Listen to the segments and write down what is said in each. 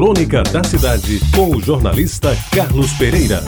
Crônica da Cidade, com o jornalista Carlos Pereira.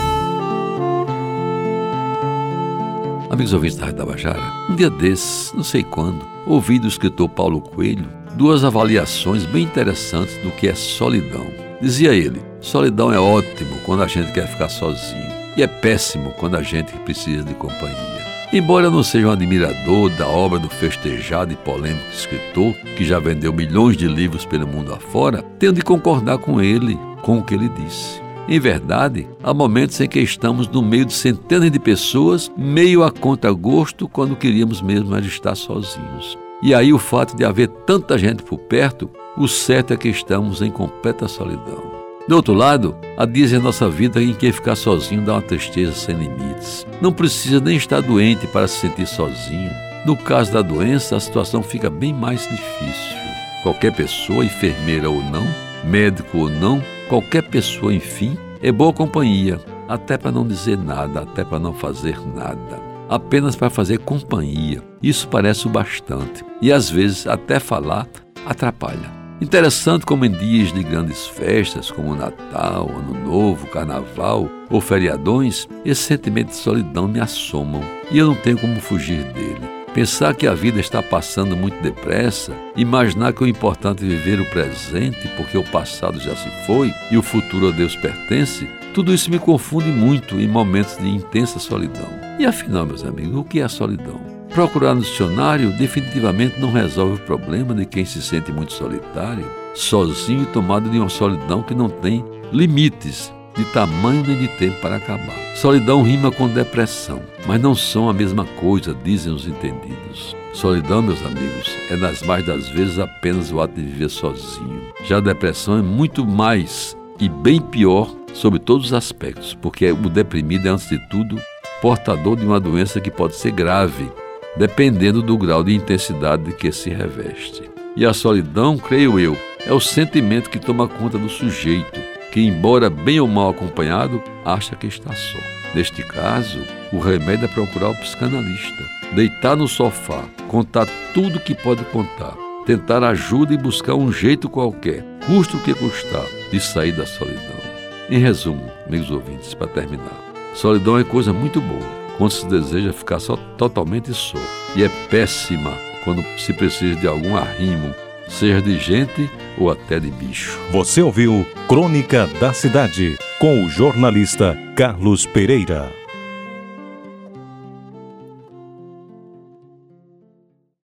Amigos ouvintes da Rádio Tabajara, um dia desses, não sei quando, ouvi do escritor Paulo Coelho duas avaliações bem interessantes do que é solidão. Dizia ele: solidão é ótimo quando a gente quer ficar sozinho, e é péssimo quando a gente precisa de companhia. Embora eu não seja um admirador da obra do festejado e polêmico escritor, que já vendeu milhões de livros pelo mundo afora, tenho de concordar com ele, com o que ele disse. Em verdade, há momentos em que estamos no meio de centenas de pessoas, meio a conta-gosto, quando queríamos mesmo estar sozinhos. E aí o fato de haver tanta gente por perto, o certo é que estamos em completa solidão. Do outro lado, há dias em nossa vida em que ficar sozinho dá uma tristeza sem limites. Não precisa nem estar doente para se sentir sozinho. No caso da doença, a situação fica bem mais difícil. Qualquer pessoa, enfermeira ou não, médico ou não, qualquer pessoa, enfim, é boa companhia, até para não dizer nada, até para não fazer nada. Apenas para fazer companhia. Isso parece o bastante. E às vezes até falar atrapalha. Interessante como em dias de grandes festas, como Natal, Ano Novo, Carnaval ou feriadões, esse sentimento de solidão me assomam e eu não tenho como fugir dele. Pensar que a vida está passando muito depressa, imaginar que o importante é viver o presente porque o passado já se foi e o futuro a Deus pertence, tudo isso me confunde muito em momentos de intensa solidão. E afinal, meus amigos, o que é solidão? Procurar no dicionário definitivamente não resolve o problema de quem se sente muito solitário, sozinho e tomado de uma solidão que não tem limites de tamanho nem de tempo para acabar. Solidão rima com depressão, mas não são a mesma coisa, dizem os entendidos. Solidão, meus amigos, é nas mais das vezes apenas o ato de viver sozinho. Já a depressão é muito mais e bem pior sobre todos os aspectos, porque o deprimido é, antes de tudo, portador de uma doença que pode ser grave dependendo do grau de intensidade de que se reveste. E a solidão, creio eu, é o sentimento que toma conta do sujeito, que, embora bem ou mal acompanhado, acha que está só. Neste caso, o remédio é procurar o psicanalista, deitar no sofá, contar tudo que pode contar, tentar ajuda e buscar um jeito qualquer, custa o que custar, de sair da solidão. Em resumo, meus ouvintes, para terminar, solidão é coisa muito boa quando se deseja ficar só totalmente só. E é péssima quando se precisa de algum arrimo, seja de gente ou até de bicho. Você ouviu Crônica da Cidade com o jornalista Carlos Pereira.